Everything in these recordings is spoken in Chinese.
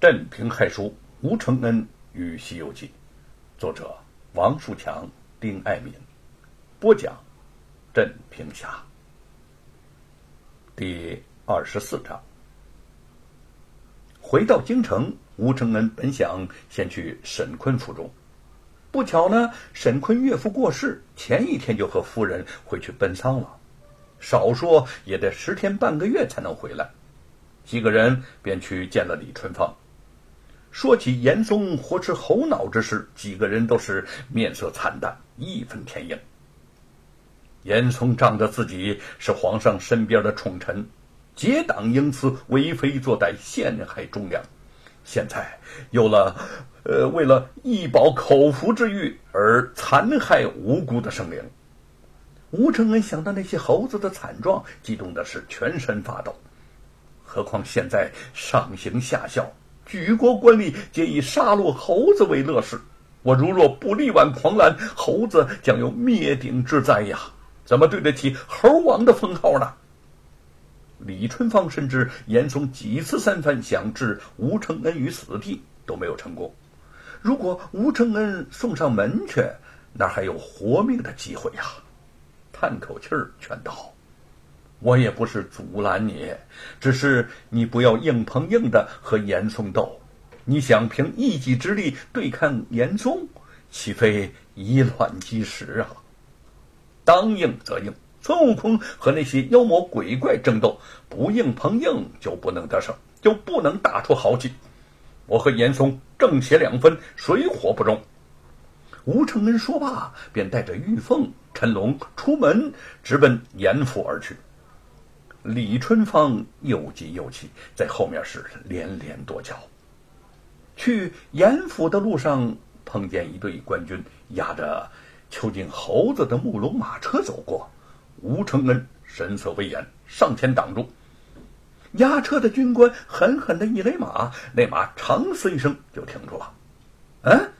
镇平害书吴承恩与《西游记》，作者王树强、丁爱民，播讲镇平侠。第二十四章。回到京城，吴承恩本想先去沈坤府中，不巧呢，沈坤岳父过世，前一天就和夫人回去奔丧了，少说也得十天半个月才能回来。几个人便去见了李春芳。说起严嵩活吃猴脑之事，几个人都是面色惨淡，义愤填膺。严嵩仗着自己是皇上身边的宠臣，结党营私，为非作歹，陷害忠良，现在有了，呃，为了一饱口福之欲而残害无辜的生灵。吴承恩想到那些猴子的惨状，激动的是全身发抖。何况现在上行下效，举国官吏皆以杀戮猴子为乐事。我如若不力挽狂澜，猴子将有灭顶之灾呀！怎么对得起猴王的封号呢？李春芳深知严嵩几次三番想置吴承恩于死地都没有成功。如果吴承恩送上门去，哪还有活命的机会呀？叹口气儿，劝道。我也不是阻拦你，只是你不要硬碰硬的和严嵩斗。你想凭一己之力对抗严嵩，岂非以卵击石啊？当硬则硬，孙悟空和那些妖魔鬼怪争斗，不硬碰硬就不能得胜，就不能打出豪气。我和严嵩正邪两分，水火不容。吴承恩说罢，便带着玉凤、陈龙出门，直奔严府而去。李春芳又急又气，在后面是连连跺脚。去严府的路上，碰见一队官军押着囚禁猴子的木龙马车走过。吴承恩神色威严，上前挡住。押车的军官狠狠的一勒马，那马长嘶一声就停住了。嗯，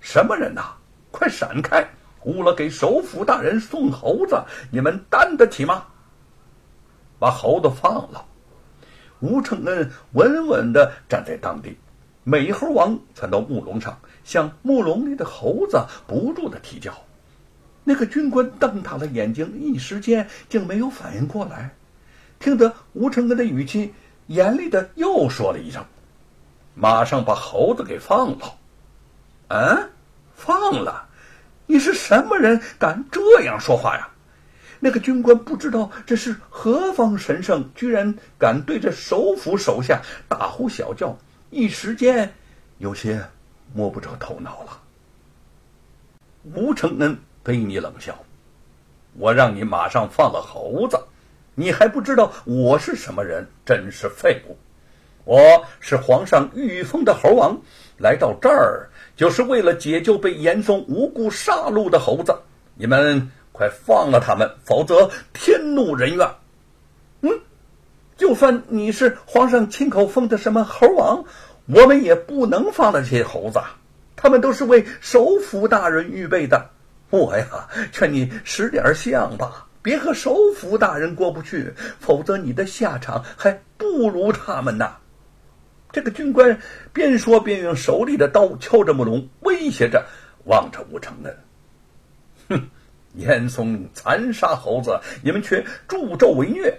什么人呐？快闪开！误了给首府大人送猴子，你们担得起吗？把猴子放了，吴承恩稳稳地站在当地。美猴王窜到木笼上，向木笼里的猴子不住地啼叫。那个军官瞪大了眼睛，一时间竟没有反应过来。听得吴承恩的语气严厉的又说了一声：“马上把猴子给放了。”“嗯，放了？你是什么人，敢这样说话呀？”那个军官不知道这是何方神圣，居然敢对着首府手下大呼小叫，一时间有些摸不着头脑了。吴承恩悲你冷笑：“我让你马上放了猴子，你还不知道我是什么人？真是废物！我是皇上御封的猴王，来到这儿就是为了解救被严嵩无故杀戮的猴子。你们。”快放了他们，否则天怒人怨。嗯，就算你是皇上亲口封的什么猴王，我们也不能放了这些猴子。他们都是为首府大人预备的。我呀，劝你识点相吧，别和首府大人过不去，否则你的下场还不如他们呢。这个军官边说边用手里的刀敲着木龙，威胁着，望着吴承恩。哼。严嵩残杀猴子，你们却助纣为虐。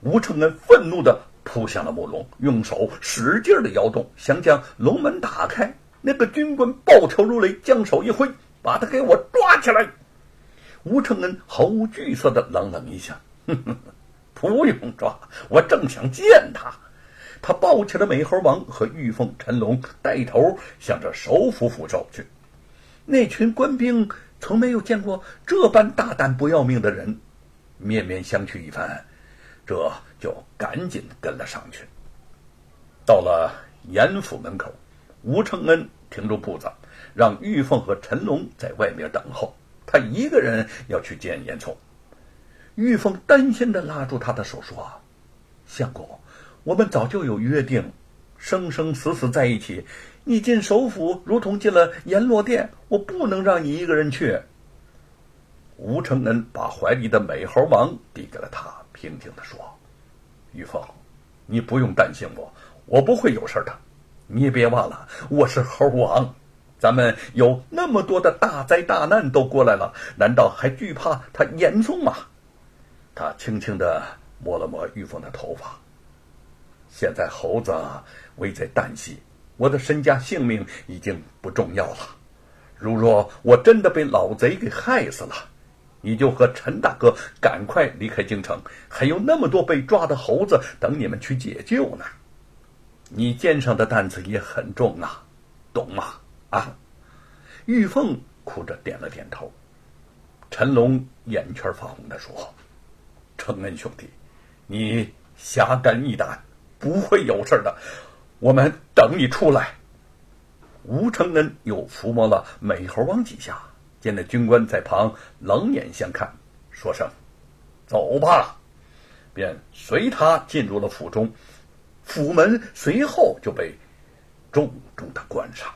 吴承恩愤怒地扑向了木笼，用手使劲地摇动，想将龙门打开。那个军官暴跳如雷，将手一挥，把他给我抓起来。吴承恩毫无惧色地冷冷一笑：“，不用抓，我正想见他。”他抱起了美猴王和玉凤、陈龙，带头向着首府府走去。那群官兵。从没有见过这般大胆不要命的人，面面相觑一番，这就赶紧跟了上去。到了严府门口，吴承恩停住步子，让玉凤和陈龙在外面等候，他一个人要去见严嵩。玉凤担心的拉住他的手说：“相公，我们早就有约定，生生死死在一起。”你进首府，如同进了阎罗殿，我不能让你一个人去。吴承恩把怀里的美猴王递给了他，平静地说：“玉凤，你不用担心我，我不会有事的。你也别忘了，我是猴王，咱们有那么多的大灾大难都过来了，难道还惧怕他严嵩吗？他轻轻的摸了摸玉凤的头发。现在猴子危在旦夕，我的身家性命已经不重要了。如若我真的被老贼给害死了，你就和陈大哥赶快离开京城，还有那么多被抓的猴子等你们去解救呢。你肩上的担子也很重啊，懂吗？啊！玉凤哭着点了点头。陈龙眼圈发红的说：“承恩兄弟，你侠肝义胆，不会有事的。我们等你出来。”吴承恩又抚摸了美猴王几下，见那军官在旁冷眼相看，说声“走吧”，便随他进入了府中。府门随后就被重重的关上。